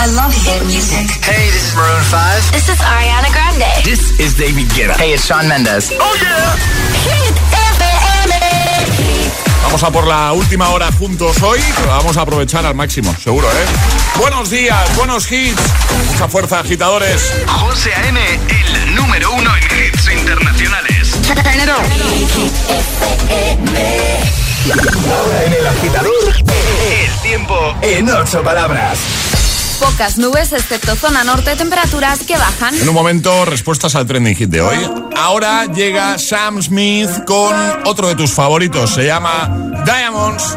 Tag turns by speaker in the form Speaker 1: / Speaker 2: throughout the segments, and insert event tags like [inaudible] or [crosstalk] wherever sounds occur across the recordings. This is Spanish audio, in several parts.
Speaker 1: I love hit music.
Speaker 2: Hey, this is Maroon 5.
Speaker 1: This is Ariana Grande.
Speaker 2: This is David Guetta. Hey, it's Shawn Mendes.
Speaker 1: Oh yeah. Hit FM.
Speaker 3: Vamos a por la última hora juntos hoy, vamos a aprovechar al máximo, seguro, ¿eh? Buenos días, buenos hits, mucha fuerza, agitadores.
Speaker 4: José A.M., el número uno en hits internacionales.
Speaker 5: Ahora en el agitador,
Speaker 4: El tiempo
Speaker 5: en ocho palabras.
Speaker 6: Pocas nubes, excepto zona norte, temperaturas que bajan.
Speaker 3: En un momento, respuestas al trending hit de hoy. Ahora llega Sam Smith con otro de tus favoritos, se llama Diamonds.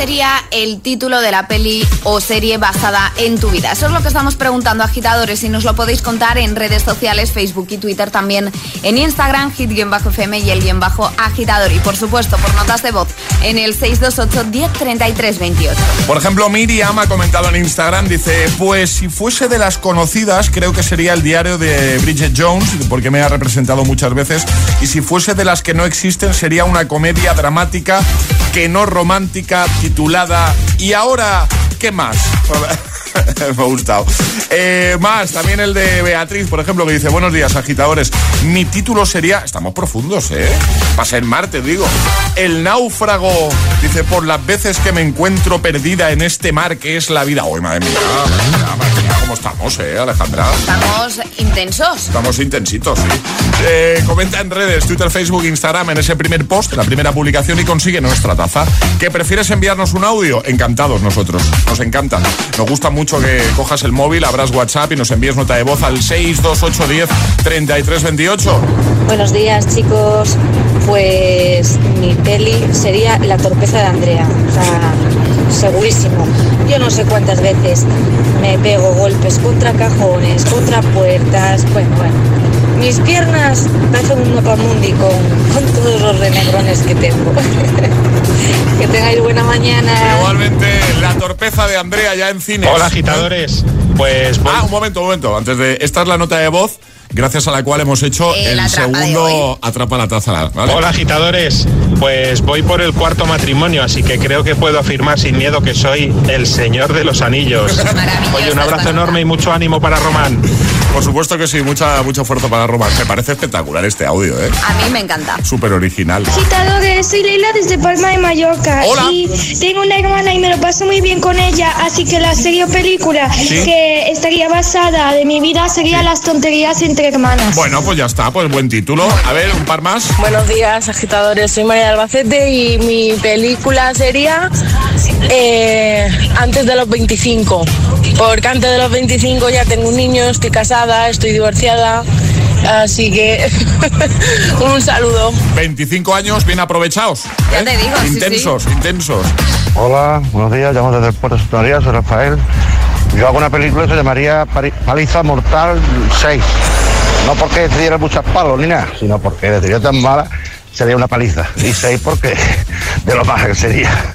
Speaker 6: sería el título de la peli o serie basada en tu vida? Eso es lo que estamos preguntando agitadores y nos lo podéis contar en redes sociales, Facebook y Twitter, también en Instagram, hit-fm y el guion bajo agitador. Y por supuesto, por notas de voz en el 628 1033 28.
Speaker 3: Por ejemplo, Miriam ha comentado en Instagram, dice, pues si fuese de las conocidas, creo que sería el diario de Bridget Jones, porque me ha representado muchas veces, y si fuese de las que no existen, sería una comedia dramática que no romántica, titulada ¿Y ahora qué más? [laughs] Me ha gustado. Eh, más, también el de Beatriz, por ejemplo, que dice, buenos días, agitadores. Mi título sería, estamos profundos, ¿eh? Para ser Marte, digo. El náufrago, dice, por las veces que me encuentro perdida en este mar que es la vida. Uy, madre mía, mía, madre mía, ¿Cómo estamos, eh, Alejandra?
Speaker 6: Estamos intensos.
Speaker 3: Estamos intensitos, sí. Eh, comenta en redes, Twitter, Facebook, Instagram, en ese primer post, en la primera publicación y consigue nuestra taza. ¿Que prefieres enviarnos un audio? Encantados nosotros, nos encanta. Nos gusta mucho que cojas el móvil, abras WhatsApp y nos envíes nota de voz al 62810 3328.
Speaker 7: Buenos días, chicos. Pues mi peli sería La torpeza de Andrea. O sea, segurísimo. Yo no sé cuántas veces me pego golpes contra cajones, contra puertas. Bueno, bueno. Mis piernas hacen un mapamundi con, con todos los renegrones que tengo. [laughs] que tengáis buena mañana.
Speaker 3: Igualmente, la torpeza de Andrea ya en cine.
Speaker 8: Hola agitadores, pues voy-
Speaker 3: Ah, un momento, un momento. Antes de. Esta es la nota de voz, gracias a la cual hemos hecho
Speaker 6: El
Speaker 3: el segundo Atrapa la taza. ¿vale?
Speaker 8: Hola agitadores, pues voy por el cuarto matrimonio, así que creo que puedo afirmar sin miedo que soy el señor de los anillos.
Speaker 6: Maravillosa
Speaker 8: Oye, un abrazo enorme y mucho ánimo para Román.
Speaker 3: Por supuesto que sí, mucha, mucho esfuerzo para Román. Me parece espectacular este audio, ¿eh?
Speaker 6: A mí me encanta.
Speaker 3: Súper original.
Speaker 9: Agitadores, soy Leila desde Palma de Mallorca
Speaker 3: Hola.
Speaker 9: y tengo una hermana y me lo paso muy bien con ella, así que la serie o película que estaría basada de mi vida sería Las tonterías entre hermanas.
Speaker 3: Bueno, pues ya está, pues buen título. A ver, un par más.
Speaker 7: Buenos días, agitadores. Soy María de Albacete y mi película sería eh, Antes de los 25. Porque antes de los 25 ya tengo un niño, estoy casada, estoy divorciada. Así que [laughs] un saludo.
Speaker 3: 25 años bien aprovechados.
Speaker 6: Ya te digo, sí,
Speaker 3: Intensos, intensos.
Speaker 10: Hola, buenos días, llamo desde el puerto de Sotoría, soy Rafael. Yo hago una película que se llamaría Paliza Mortal 6. No porque te diera muchas palos ni nada, sino porque sería tan mala sería una paliza. Y 6 porque [laughs] de lo más que sería. [laughs]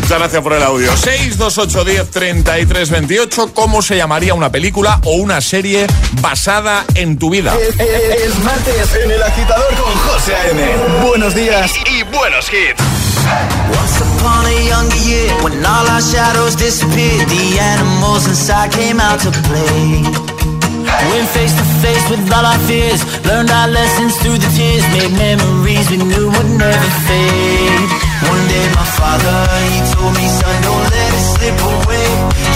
Speaker 3: Muchas gracias por el audio. 62810 3328. ¿Cómo se llamaría una película o una serie basada en tu vida?
Speaker 5: Es, es- es martes en el agitador con José A.M. Buenos días.
Speaker 4: Y buenos hits.
Speaker 11: Once upon a younger year, when all our shadows disappeared, the animals inside came out to play. Went face to face with all our fears, learned our lessons through the tears, made memories we knew would never fade. One day my father, he told me, son, don't let it slip away.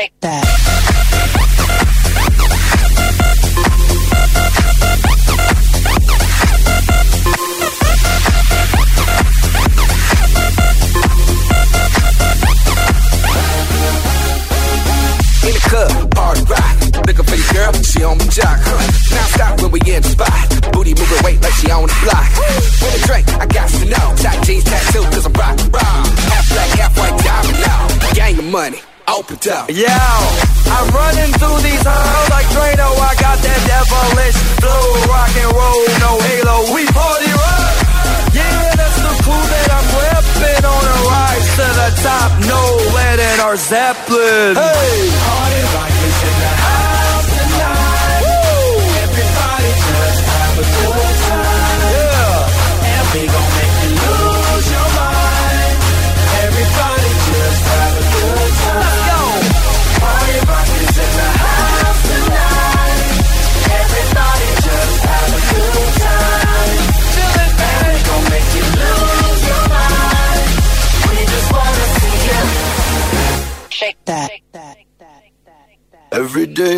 Speaker 12: Shake that. Yeah.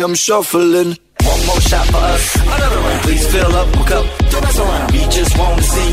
Speaker 12: I'm
Speaker 13: shuffling. One more shot for us. Another round. Please fill up my cup. Don't mess around. We just want to see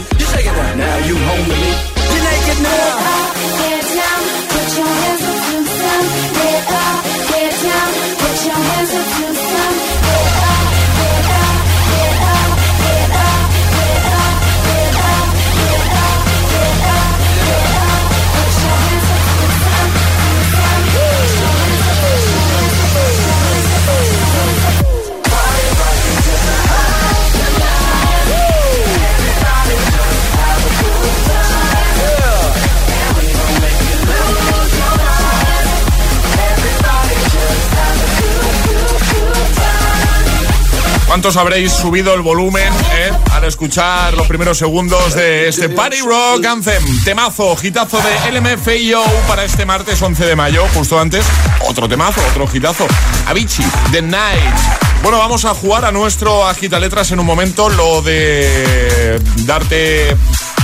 Speaker 3: ¿Cuántos habréis subido el volumen eh, al escuchar los primeros segundos de este Party Rock Anthem? Temazo, hitazo de LMFAO para este martes 11 de mayo, justo antes. Otro temazo, otro hitazo. Avicii, The Night. Bueno, vamos a jugar a nuestro agita letras en un momento. Lo de darte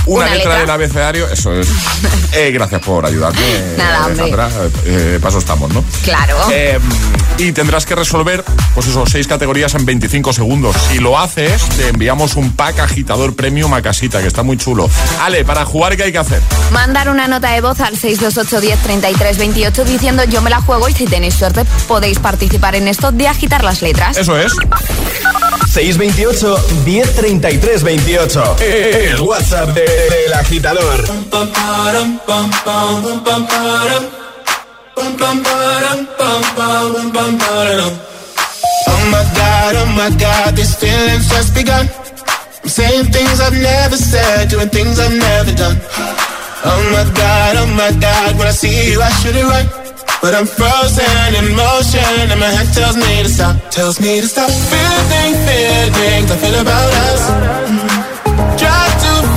Speaker 3: una,
Speaker 6: Una
Speaker 3: letra,
Speaker 6: letra.
Speaker 3: del abecedario, eso es. [laughs] Eh, gracias por ayudarme.
Speaker 6: Nada, hombre.
Speaker 3: Alejandra. Eh, paso estamos, ¿no?
Speaker 6: Claro.
Speaker 3: Eh, y tendrás que resolver, pues eso, seis categorías en 25 segundos. Si lo haces, te enviamos un pack agitador premium a casita, que está muy chulo. Ale, para jugar, ¿qué hay que hacer?
Speaker 6: Mandar una nota de voz al 628 10 33 28 diciendo yo me la juego y si tenéis suerte podéis participar en esto de agitar las letras.
Speaker 3: Eso es.
Speaker 14: 628 1033 28. El WhatsApp de- del agitador.
Speaker 5: Oh my god, oh my god, this feeling's just begun. I'm saying things I've never said, doing things I've never done. Oh my god, oh my god, when I see you, I should it right. But I'm frozen in motion, and my head tells me to stop, tells me to stop. Feeling, feelings I feel about us.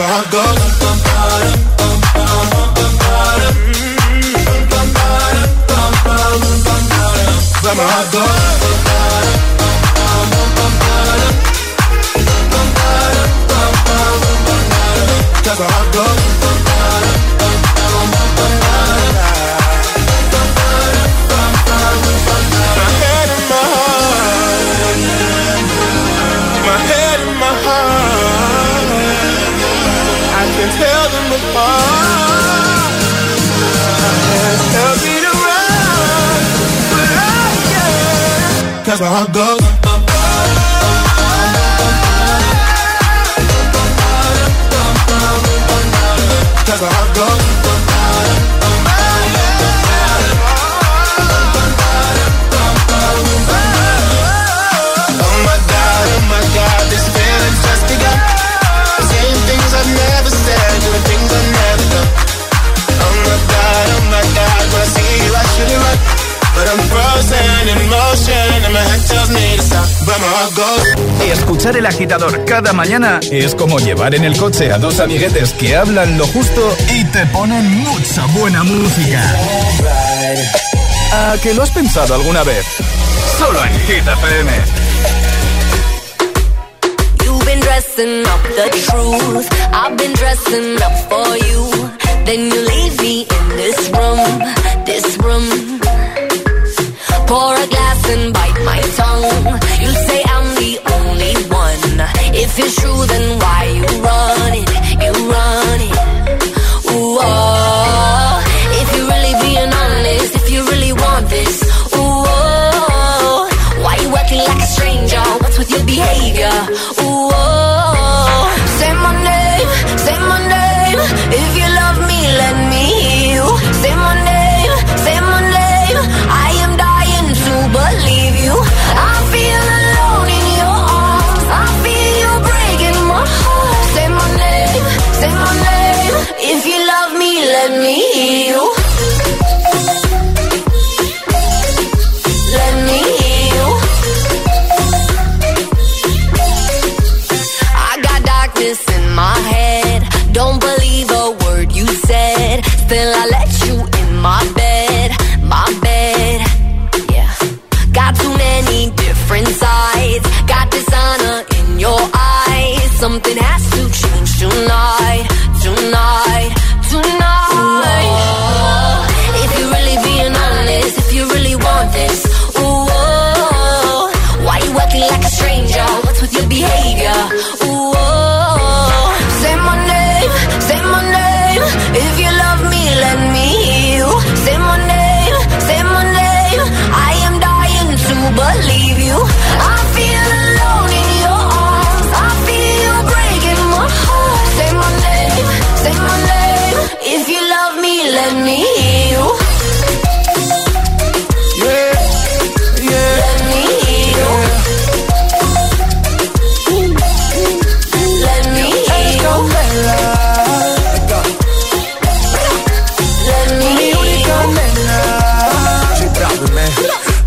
Speaker 5: Heart goes. bum, ba-dum, bum, can't. Cause my heart
Speaker 14: Escuchar el agitador cada mañana es como llevar en el coche a dos amiguetes que hablan lo justo y te ponen mucha buena música. ¿A que lo has pensado alguna vez? Solo en Hit FM.
Speaker 13: You've been dressing up the truth. I've been dressing up for you. Then you leave me in this room, this room. Pour a glass and bite my tongue. You say If it's true, then why you run it? You run it. Ooh, oh. If you're really being honest, if you really want this, ooh, oh. Why you acting like a stranger? What's with your behavior? Said. Still,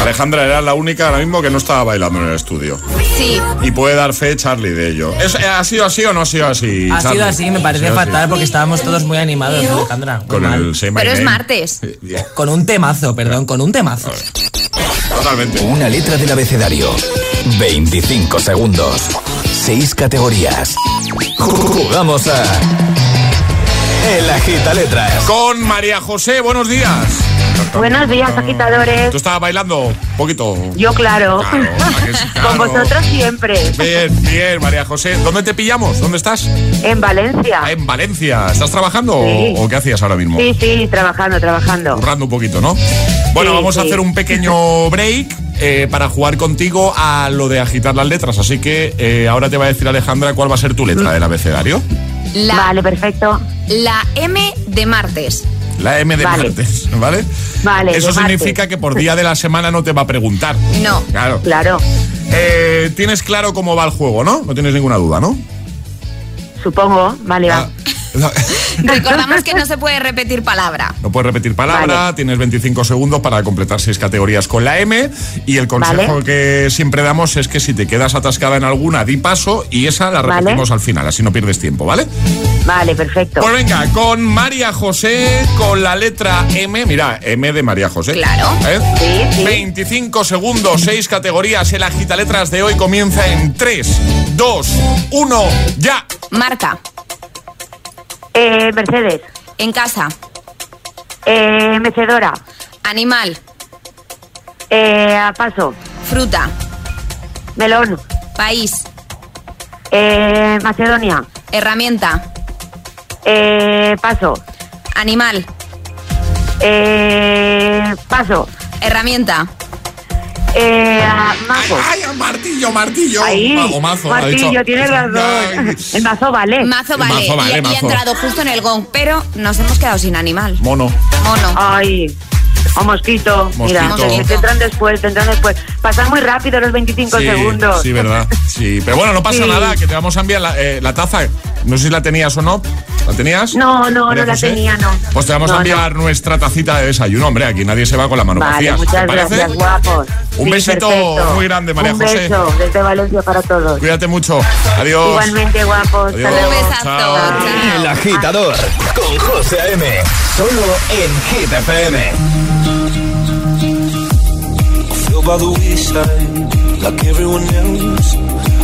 Speaker 3: Alejandra era la única ahora mismo que no estaba bailando en el estudio.
Speaker 6: Sí.
Speaker 3: Y puede dar fe Charlie de ello. ¿Es- eh, ¿Ha sido así o no ha sido así?
Speaker 15: Ha
Speaker 3: Charlie?
Speaker 15: sido así, me parece
Speaker 3: así.
Speaker 15: fatal porque estábamos todos muy animados, Alejandra. Muy
Speaker 3: Con
Speaker 15: mal.
Speaker 3: el
Speaker 6: Pero es martes.
Speaker 15: Con un temazo, perdón, con un temazo.
Speaker 3: Totalmente.
Speaker 5: Una letra del abecedario. 25 segundos. 6 categorías. Jugamos a. El agita letras.
Speaker 3: Con María José, buenos días.
Speaker 16: Buenos días, agitadores.
Speaker 3: ¿Tú estabas bailando un poquito?
Speaker 16: Yo, claro. [laughs] Con vosotros siempre.
Speaker 3: Bien, bien, María José. ¿Dónde te pillamos? ¿Dónde estás?
Speaker 16: En Valencia.
Speaker 3: Ah, en Valencia. ¿Estás trabajando o-
Speaker 16: Sí.
Speaker 3: o, qué hacías ahora mismo?
Speaker 16: Sí, sí, trabajando, trabajando.
Speaker 3: Currando un poquito, ¿no? Bueno,
Speaker 16: Sí,
Speaker 3: vamos a hacer un pequeño [laughs] break eh, para jugar contigo a lo de agitar las letras. Así que eh, ahora te va a decir Alejandra cuál va a ser tu
Speaker 16: Mm.
Speaker 3: letra del abecedario.
Speaker 6: La,
Speaker 16: Vale, perfecto.
Speaker 6: la M de martes.
Speaker 3: La M de
Speaker 16: Vale.
Speaker 3: martes, ¿vale?
Speaker 16: Vale,
Speaker 3: Eso significa
Speaker 16: martes.
Speaker 3: que por día de la semana no te va a preguntar.
Speaker 6: No.
Speaker 3: Claro.
Speaker 16: Claro,
Speaker 3: Eh, tienes claro cómo va el juego, ¿no? No tienes ninguna duda, ¿no?
Speaker 16: supongo. Vale,
Speaker 3: Ah.
Speaker 16: va. [laughs]
Speaker 6: Recordamos que no se puede repetir palabra.
Speaker 3: No puedes repetir palabra,
Speaker 16: Vale.
Speaker 3: tienes 25 segundos para completar seis categorías con la M y el consejo
Speaker 16: Vale.
Speaker 3: que siempre damos es que si te quedas atascada en alguna, di paso y esa la
Speaker 16: Vale.
Speaker 3: repetimos al final, así no pierdes tiempo, ¿vale?
Speaker 16: Vale, perfecto.
Speaker 3: Pues venga, con María José, con la letra M, mira, M de María José.
Speaker 6: Claro.
Speaker 3: ¿Eh?
Speaker 16: Sí, sí.
Speaker 3: 25 segundos, seis categorías, el agita letras de hoy comienza en 3, 2, 1, ya.
Speaker 6: Marca.
Speaker 16: Eh, Mercedes.
Speaker 6: En casa.
Speaker 16: Eh, mecedora.
Speaker 6: Animal.
Speaker 16: Eh, a paso.
Speaker 6: Fruta.
Speaker 16: Melón.
Speaker 6: País.
Speaker 16: Eh, Macedonia.
Speaker 6: Herramienta.
Speaker 16: Eh, paso.
Speaker 6: Animal.
Speaker 16: Eh, paso.
Speaker 6: Herramienta.
Speaker 16: Eh, a- mazo.
Speaker 3: ¡Ay, martillo, martillo!
Speaker 16: Ahí.
Speaker 3: O mazo,
Speaker 16: Martillo, tienes razón.
Speaker 3: Ay.
Speaker 16: El mazo vale.
Speaker 6: Mazo vale.
Speaker 3: Mazo vale,
Speaker 6: y, ha entrado justo en el gong, pero nos hemos quedado sin animal.
Speaker 3: Mono.
Speaker 6: Mono.
Speaker 16: Ay. O mosquito. Mira,
Speaker 3: Mosquito.
Speaker 16: que te entran después, te entran después. Pasan muy rápido los 25
Speaker 3: Sí,
Speaker 16: segundos.
Speaker 3: Sí, verdad. Sí, pero bueno, no pasa
Speaker 16: Sí.
Speaker 3: nada, que te vamos a enviar la, eh, la taza. No sé si la tenías o no. ¿La tenías?
Speaker 16: No, no,
Speaker 3: María
Speaker 16: no la tenía, no.
Speaker 3: Pues te vamos
Speaker 16: No,
Speaker 3: a enviar nuestra tacita de desayuno, hombre. Aquí nadie se va con la mano
Speaker 16: Vale,
Speaker 3: vacía.
Speaker 16: muchas gracias, guapos.
Speaker 3: Un
Speaker 16: Sí,
Speaker 3: besito
Speaker 16: perfecto.
Speaker 3: muy grande, María
Speaker 16: Un
Speaker 3: José.
Speaker 16: beso desde Valencia para todos.
Speaker 3: Cuídate mucho. Adiós.
Speaker 16: Igualmente, guapos.
Speaker 3: Adiós.
Speaker 16: Luego.
Speaker 6: Un besazo.
Speaker 3: Chao.
Speaker 6: Chao.
Speaker 5: El agitador. Con José A.M. Solo en Hit FM.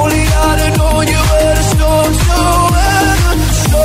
Speaker 17: Only I'd have known you were the storm to weather. So,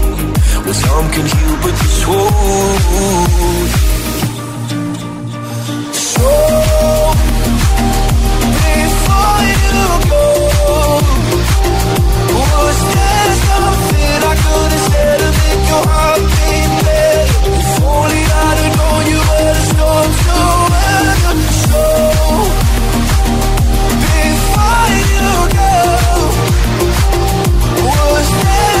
Speaker 17: Well, some can heal, but this won't. So, before you go, was there something I could have said to make your heart beat better? If only I'd have known you were the storm to weather. So, before you go, was there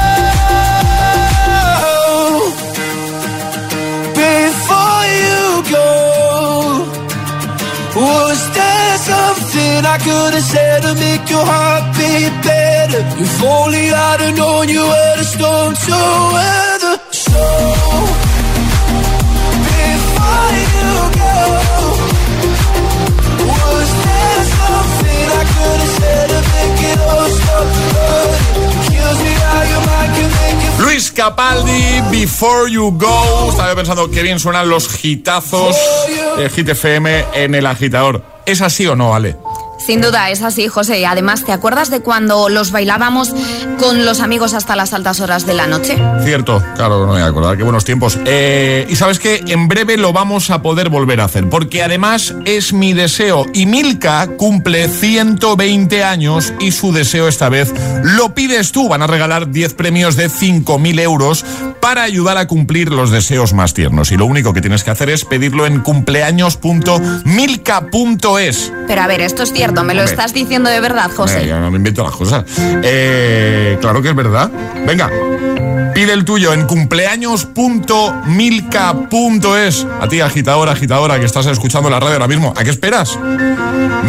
Speaker 17: I could have said to make
Speaker 12: your heart beat better. If only I'd have known you were the storm to weather. So, before you go, was there something I could have said to make it all stop? But kills me how your mind can make it
Speaker 3: Luis Capaldi, Before You Go. Estaba pensando que bien suenan los hitazos de Hit FM en el agitador. ¿Es así o no, Ale?
Speaker 6: Sin duda, es así, José. Además, ¿te acuerdas de cuando los bailábamos con los amigos hasta las altas horas de la noche?
Speaker 3: Cierto, claro, no me voy a acordar, qué buenos tiempos. Eh, y sabes que en breve lo vamos a poder volver a hacer, porque además es mi deseo. Y Milka cumple 120 años y su deseo esta vez lo pides tú. Van a regalar 10 premios de 5.000 euros para ayudar a cumplir los deseos más tiernos. Y lo único que tienes que hacer es pedirlo en cumpleaños.milka.es.
Speaker 6: Pero a ver, esto es cierto, me lo estás diciendo de verdad, José.
Speaker 3: yo no me invento las cosas. Eh, claro que es verdad. Venga, pide el tuyo en cumpleaños.milka.es. A ti, agitadora, agitadora, que estás escuchando la radio ahora mismo. ¿A qué esperas?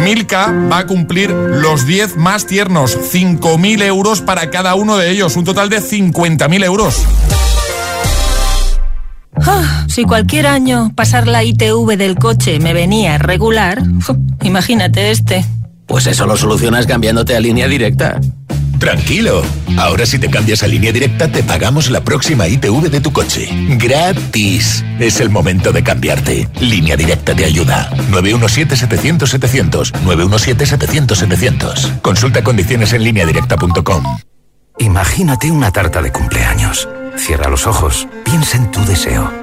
Speaker 3: Milka va a cumplir los 10 más tiernos. 5.000 euros para cada uno de ellos. Un total de 50.000 euros.
Speaker 18: Ah, si cualquier año pasar la ITV del coche me venía regular, imagínate este.
Speaker 19: Pues eso lo solucionas cambiándote a línea directa.
Speaker 5: Tranquilo. Ahora si te cambias a línea directa te pagamos la próxima ITV de tu coche. Gratis. Es el momento de cambiarte. Línea directa te ayuda. 917-700-700. 917-700-700. Consulta condiciones en lineadirecta.com.
Speaker 20: Imagínate una tarta de cumpleaños. Cierra los ojos, piensa en tu deseo.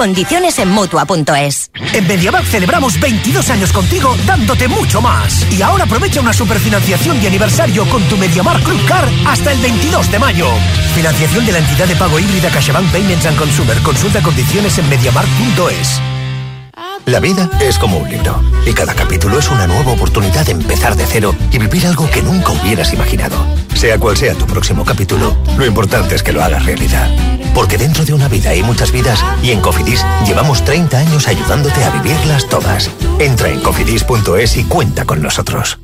Speaker 21: Condiciones en mutua.es.
Speaker 22: En MediaMark celebramos 22 años contigo dándote mucho más. Y ahora aprovecha una superfinanciación de aniversario con tu MediaMark Club Car hasta el 22 de mayo. Financiación de la entidad de pago híbrida CaixaBank Payments and Consumer. Consulta condiciones en mediamark.es.
Speaker 20: La vida es como un libro y cada capítulo es una nueva oportunidad de empezar de cero y vivir algo que nunca hubieras imaginado. Sea cual sea tu próximo capítulo, lo importante es que lo hagas realidad. Porque dentro de una vida hay muchas vidas y en Cofidis llevamos 30 años ayudándote a vivirlas todas. Entra en cofidis.es y cuenta con nosotros.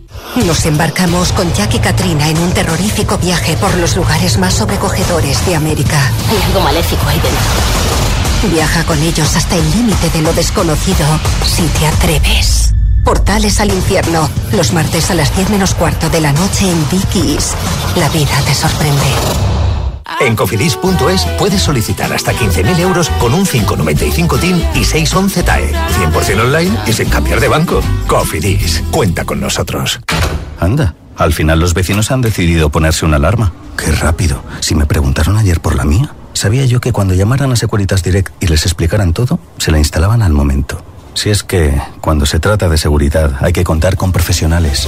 Speaker 23: Nos embarcamos con Jack y Katrina en un terrorífico viaje por los lugares más sobrecogedores de América.
Speaker 21: Hay algo maléfico ahí dentro.
Speaker 23: Viaja con ellos hasta el límite de lo desconocido si te atreves. Portales al infierno, los martes a las 10 menos cuarto de la noche en Dickies. La vida te sorprende.
Speaker 20: En cofidis.es puedes solicitar hasta 15.000 euros con un 595 TIN y 611 TAE. 100% online y sin cambiar de banco. Cofidis, cuenta con nosotros.
Speaker 24: Anda, al final los vecinos han decidido ponerse una alarma. Qué rápido. Si me preguntaron ayer por la mía, sabía yo que cuando llamaran a Securitas Direct y les explicaran todo, se la instalaban al momento. Si es que, cuando se trata de seguridad, hay que contar con profesionales.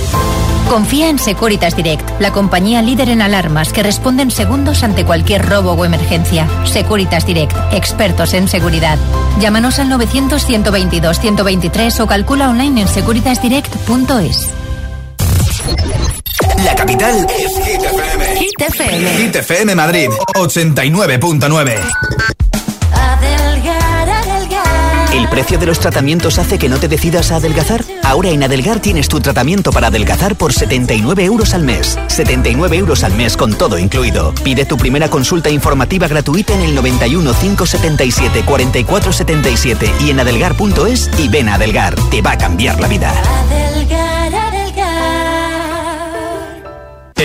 Speaker 25: Confía en Securitas Direct, la compañía líder en alarmas que responde en segundos ante cualquier robo o emergencia. Securitas Direct, expertos en seguridad. Llámanos al 900-122-123 o calcula online en securitasdirect.es.
Speaker 14: La capital es Hit FM.
Speaker 21: Hit FM.
Speaker 14: Hit FM Madrid, 89.9.
Speaker 26: Adelgar, adelgar.
Speaker 27: ¿El precio de los tratamientos hace que no te decidas a adelgazar? Ahora en Adelgar tienes tu tratamiento para adelgazar por 79 euros al mes. 79 euros al mes con todo incluido. Pide tu primera consulta informativa gratuita en el 91 577 44 77 y en adelgar.es y ven a Adelgar. Te va a cambiar la vida.
Speaker 26: Adelgar,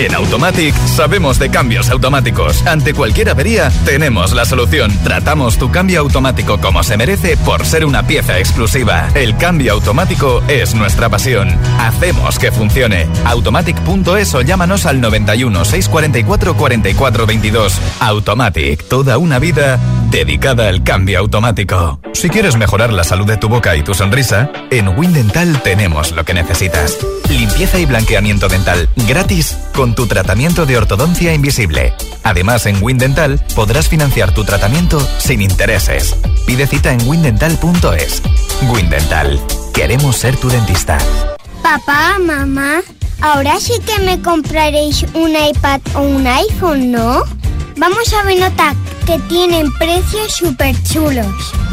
Speaker 14: En Automatic sabemos de cambios automáticos. Ante cualquier avería, tenemos la solución. Tratamos tu cambio automático como se merece por ser una pieza exclusiva. El cambio automático es nuestra pasión. Hacemos que funcione. Automatic.es o llámanos al 91 644 44 22. Automatic, toda una vida dedicada al cambio automático. Si quieres mejorar la salud de tu boca y tu sonrisa, en Windental tenemos lo que necesitas. Limpieza y blanqueamiento dental gratis con tu tratamiento de ortodoncia invisible. Además, en Windental podrás financiar tu tratamiento sin intereses. Pide cita en windental.es. Windental. Queremos ser tu dentista.
Speaker 28: Papá, mamá, ahora sí que me compraréis un iPad o un iPhone, ¿no? Vamos a Benotac, que tienen precios súper chulos.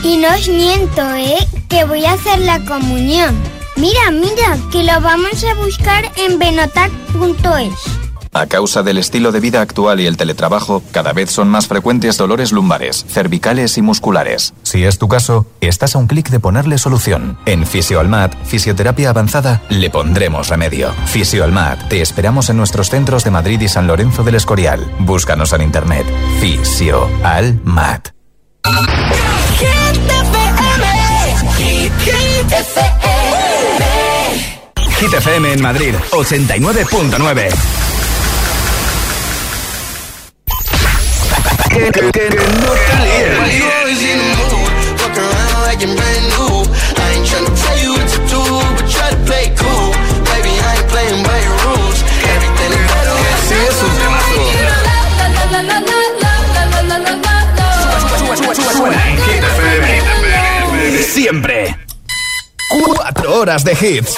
Speaker 28: Y no os miento, ¿eh? Que voy a hacer la comunión. Mira, mira, que lo vamos a buscar en benotac.es.
Speaker 14: A causa del estilo de vida actual y el teletrabajo, cada vez son más frecuentes dolores lumbares, cervicales y musculares. Si es tu caso, estás a un clic de ponerle solución. En Fisioalmat, Fisioterapia Avanzada, le pondremos remedio. Fisioalmat, te esperamos en nuestros centros de Madrid y San Lorenzo del Escorial. Búscanos en internet. Fisioalmat. Hit FM en Madrid, 89.9. Que, que, que no te. Sí, es un temazo. Siempre. Cuatro horas de hits.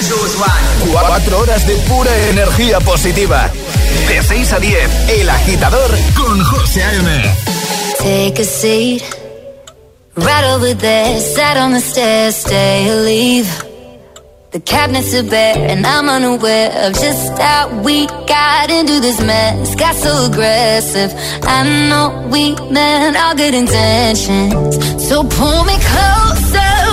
Speaker 14: Cuatro horas de pura energía positiva. De 6 a 10, El Agitador con José A.M.
Speaker 13: Take a seat right over there. Sat on the stairs, stay or leave. The cabinets are bare, and I'm unaware of just how we got into this mess. Got so aggressive. I know we meant all good intentions. So pull me closer.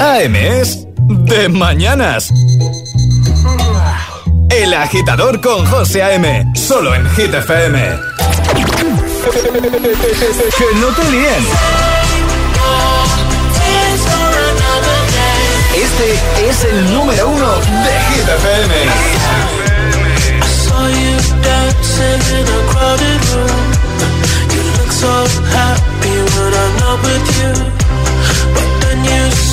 Speaker 14: A.M. es de mañanas. El agitador con José A.M. Solo en Hit FM. Que no te líen. Este es el número uno de Hit FM.
Speaker 13: I saw you look so happy when I'm not with you.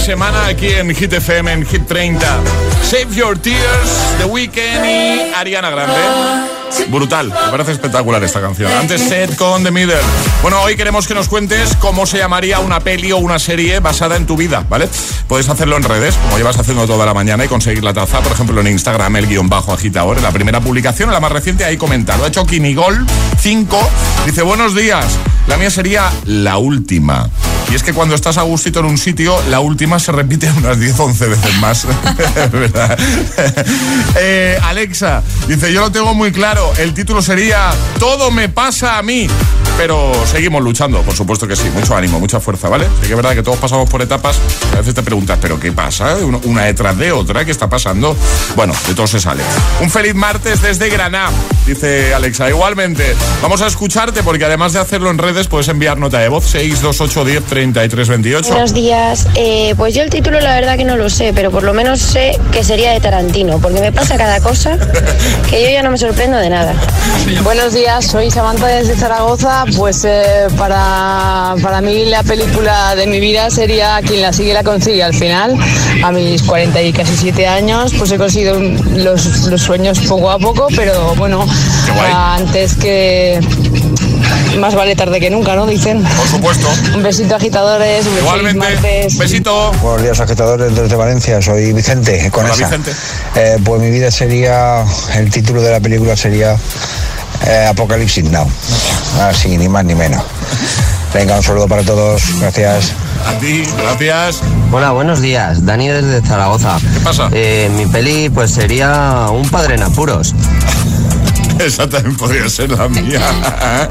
Speaker 3: Semana aquí en Hit FM, en Hit 30. Save Your Tears, The Weeknd y Ariana Grande. Brutal, me parece espectacular esta canción. Antes Set con The Middle. Bueno, hoy queremos que nos cuentes cómo se llamaría una peli o una serie basada en tu vida, ¿vale? Puedes hacerlo en redes, como llevas haciendo toda la mañana, y conseguir la taza, por ejemplo, en Instagram, el guion bajo agitador. En la primera publicación, la más reciente, ahí comenta. Lo ha hecho Kinigol 5. Dice, buenos días. La mía sería la última. Y es que cuando estás a gustito en un sitio, la última se repite [laughs] unas 10, 11 veces más. [laughs] [laughs] Eh, Alexa dice, yo lo tengo muy claro. El título sería Todo me pasa a mí. Pero seguimos luchando, por supuesto que sí. Mucho ánimo, mucha fuerza, ¿vale? Sí que es verdad que todos pasamos por etapas. A veces te preguntas, ¿pero qué pasa? Una detrás de otra, ¿qué está pasando? Bueno, de todo se sale. Un feliz martes desde Granada, dice Alexa. Igualmente, vamos a escucharte porque además de hacerlo en redes, puedes enviar nota de voz 628 10 33 28.
Speaker 29: Buenos días. Eh, pues yo el título la verdad que no lo sé, pero por lo menos sé que sería de Tarantino, porque me pasa cada cosa que yo ya no me sorprendo de nada.
Speaker 30: Buenos días, soy Samantha desde Zaragoza. Pues eh, para, para mí la película de mi vida sería Quien la sigue la consigue al final. A mis 40 y casi 7 años pues he conseguido los, los sueños poco a poco, pero bueno, antes que... Más vale tarde que nunca, ¿no? Dicen.
Speaker 3: Por supuesto.
Speaker 30: Un besito agitadores, un
Speaker 3: Igualmente.
Speaker 30: martes.
Speaker 3: Besito.
Speaker 31: Buenos días, agitadores desde Valencia. Soy Vicente, con
Speaker 3: Hola,
Speaker 31: esa.
Speaker 3: Vicente.
Speaker 31: Eh, pues mi vida sería, el título de la película sería eh, Apocalipsis Now. Así, ni más ni menos. Venga, un saludo para todos. Gracias.
Speaker 3: A ti, gracias.
Speaker 32: Hola, buenos días. Dani desde Zaragoza.
Speaker 3: ¿Qué pasa?
Speaker 32: mi peli pues sería Un padre en apuros. [laughs]
Speaker 3: Esa también podría ser la mía. [laughs]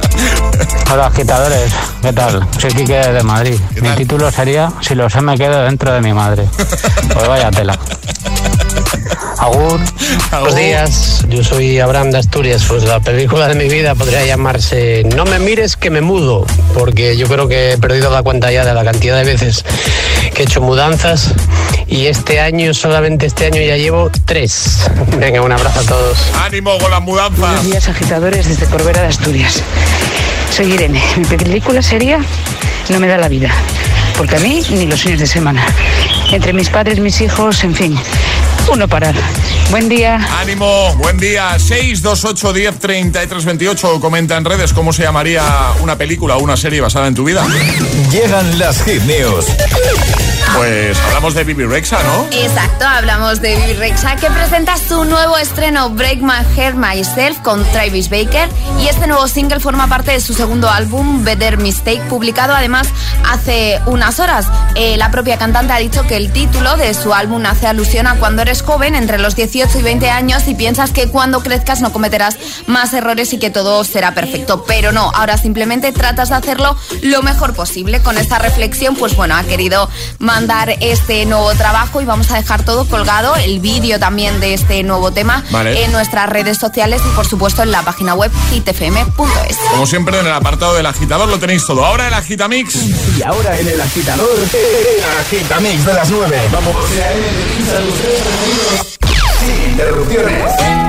Speaker 33: Hola agitadores, ¿qué tal? Soy Quique de Madrid. Mi título sería Si lo sé me quedo dentro de mi madre. [laughs] Pues vaya tela. Agur.
Speaker 29: Buenos días, yo soy Abraham de Asturias. Pues la película de mi vida podría llamarse No me mires que me mudo, porque yo creo que he perdido la cuenta ya de la cantidad de veces que he hecho mudanzas y este año, solamente este año ya llevo tres. Venga, un abrazo a todos.
Speaker 3: ¡Ánimo con las mudanzas!
Speaker 34: Buenos días, agitadores, desde Corbera de Asturias. Soy Irene. Mi película sería No me da la vida. Porque a mí ni los fines de semana. Entre mis padres, mis hijos, en fin. Uno parar. Buen día.
Speaker 3: Ánimo, buen día. 628 10 33 28. Comenta en redes cómo se llamaría una película o una serie basada en tu vida.
Speaker 14: Llegan las hit news.
Speaker 3: Pues hablamos de Bibi Rexa, ¿no?
Speaker 6: Exacto, hablamos de Bibi Rexa que presenta su nuevo estreno Break My Hair Myself con Travis Baker y este nuevo single forma parte de su segundo álbum Better Mistake publicado además hace unas horas. Eh, la propia cantante ha dicho que el título de su álbum hace alusión a cuando eres joven, entre los 18 y 20 años y piensas que cuando crezcas no cometerás más errores y que todo será perfecto, pero no, ahora simplemente tratas de hacerlo lo mejor posible. Con esta reflexión, pues bueno, ha querido mandar este nuevo trabajo y vamos a dejar todo colgado, el vídeo también de este nuevo tema
Speaker 3: Vale.
Speaker 6: en nuestras redes sociales y por supuesto en la página web hitfm.es.
Speaker 3: Como siempre, en el apartado del agitador lo tenéis todo. Ahora el agitamix.
Speaker 14: Y ahora en el agitador, el agitamix de las 9. Vamos. Sin interrupciones.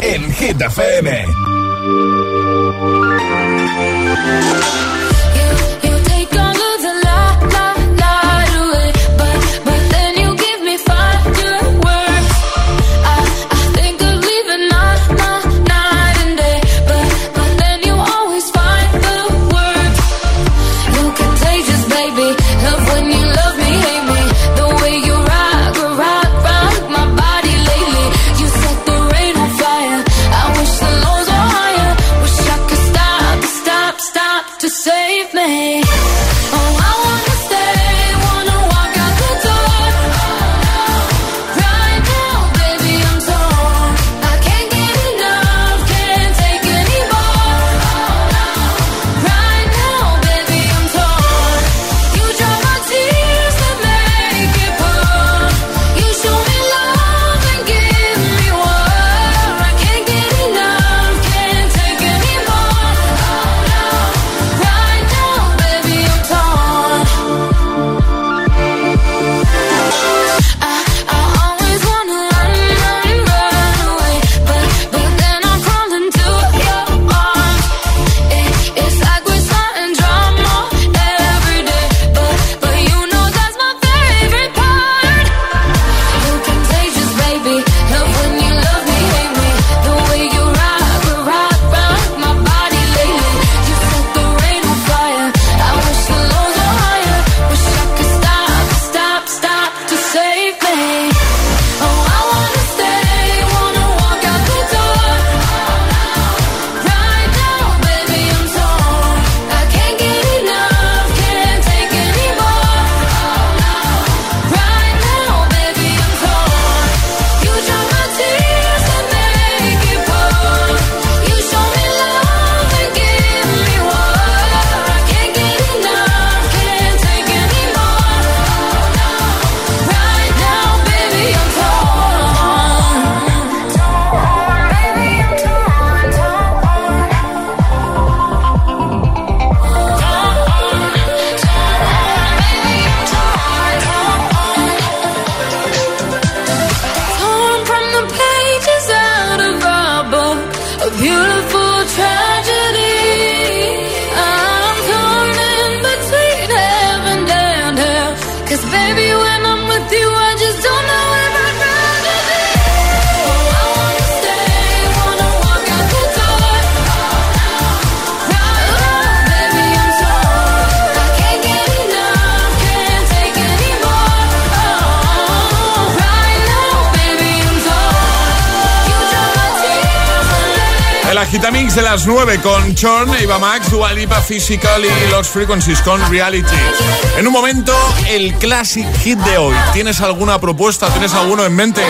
Speaker 3: las 9 con Chorn, Eva Max, Dua Lipa, Physical y Los Frequencies con Reality. En un momento, el Classic Hit de hoy. ¿Tienes alguna propuesta? ¿Tienes alguno en mente?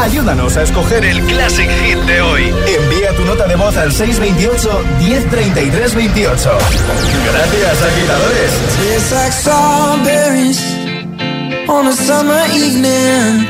Speaker 14: Ayúdanos a escoger el Classic Hit de hoy. Envía tu nota de voz al 628 1033 28. Gracias, agitadores.
Speaker 35: Tastes like strawberries on a summer evening,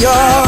Speaker 35: your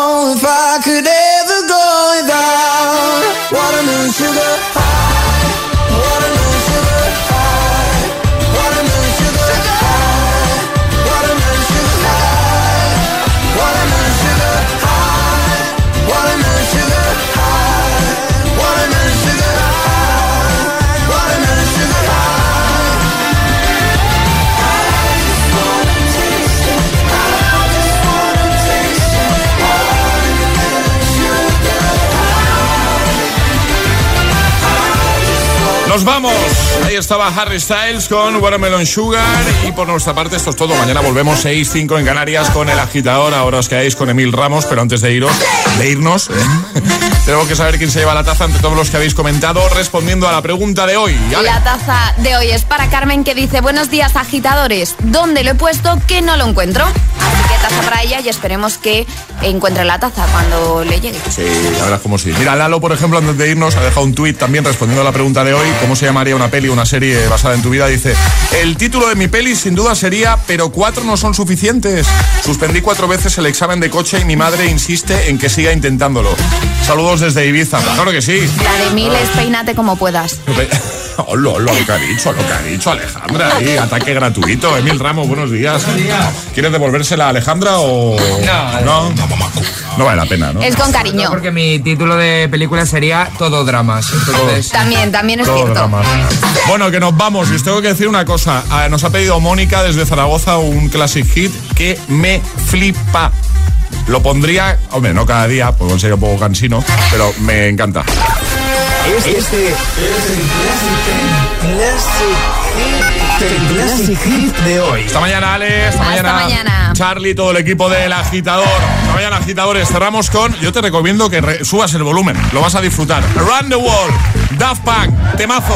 Speaker 3: Nos vamos. Ahí estaba Harry Styles con Watermelon Sugar. Y por nuestra parte, esto es todo. Mañana volvemos 6-5 en Canarias con el agitador. Ahora os quedáis con Emil Ramos, pero antes de iros, de irnos, tengo que saber quién se lleva la taza entre todos los que habéis comentado respondiendo a la pregunta de hoy. Ale.
Speaker 6: La taza de hoy es para Carmen que dice Buenos días agitadores, ¿dónde lo he puesto que no lo encuentro? Así que taza para ella y esperemos que encuentre la taza cuando le llegue.
Speaker 3: Sí, la verdad es como sí. Mira, Lalo, por ejemplo, antes de irnos, ha dejado un tuit también respondiendo a la pregunta de hoy, ¿cómo se llamaría una peli o una serie basada en tu vida? Dice, el título de mi peli sin duda sería Pero cuatro no son suficientes. Suspendí cuatro veces el examen de coche y mi madre insiste en que siga intentándolo. Saludos desde Ibiza. Claro que sí.
Speaker 6: La de mil es peínate como puedas. [laughs]
Speaker 3: Hola, hola, lo que ha dicho, lo que ha dicho Alejandra. ahí, ataque gratuito. Emil Ramos, buenos días. ¿Quieres devolvérsela a Alejandra o.?
Speaker 36: No,
Speaker 3: no. No vale la pena, ¿no?
Speaker 6: Es con cariño.
Speaker 36: Porque mi título de película sería Todo Dramas. Entonces,
Speaker 6: También, también es
Speaker 3: Todo
Speaker 6: cierto.
Speaker 3: drama. Bueno, que nos vamos. Y os tengo que decir una cosa. Ah, Nos ha pedido Mónica desde Zaragoza un classic hit que me flipa. Lo pondría, hombre, no cada día, porque sería un poco cansino, pero me encanta.
Speaker 14: Este, este es el Classic, el Classic Hit de hoy.
Speaker 3: Esta mañana, Ale, esta mañana,
Speaker 6: mañana.
Speaker 3: Charlie, todo el equipo del agitador. Esta mañana, agitadores, cerramos con. Yo te recomiendo que re- subas el volumen, lo vas a disfrutar. Around the World, Daft Punk, temazo.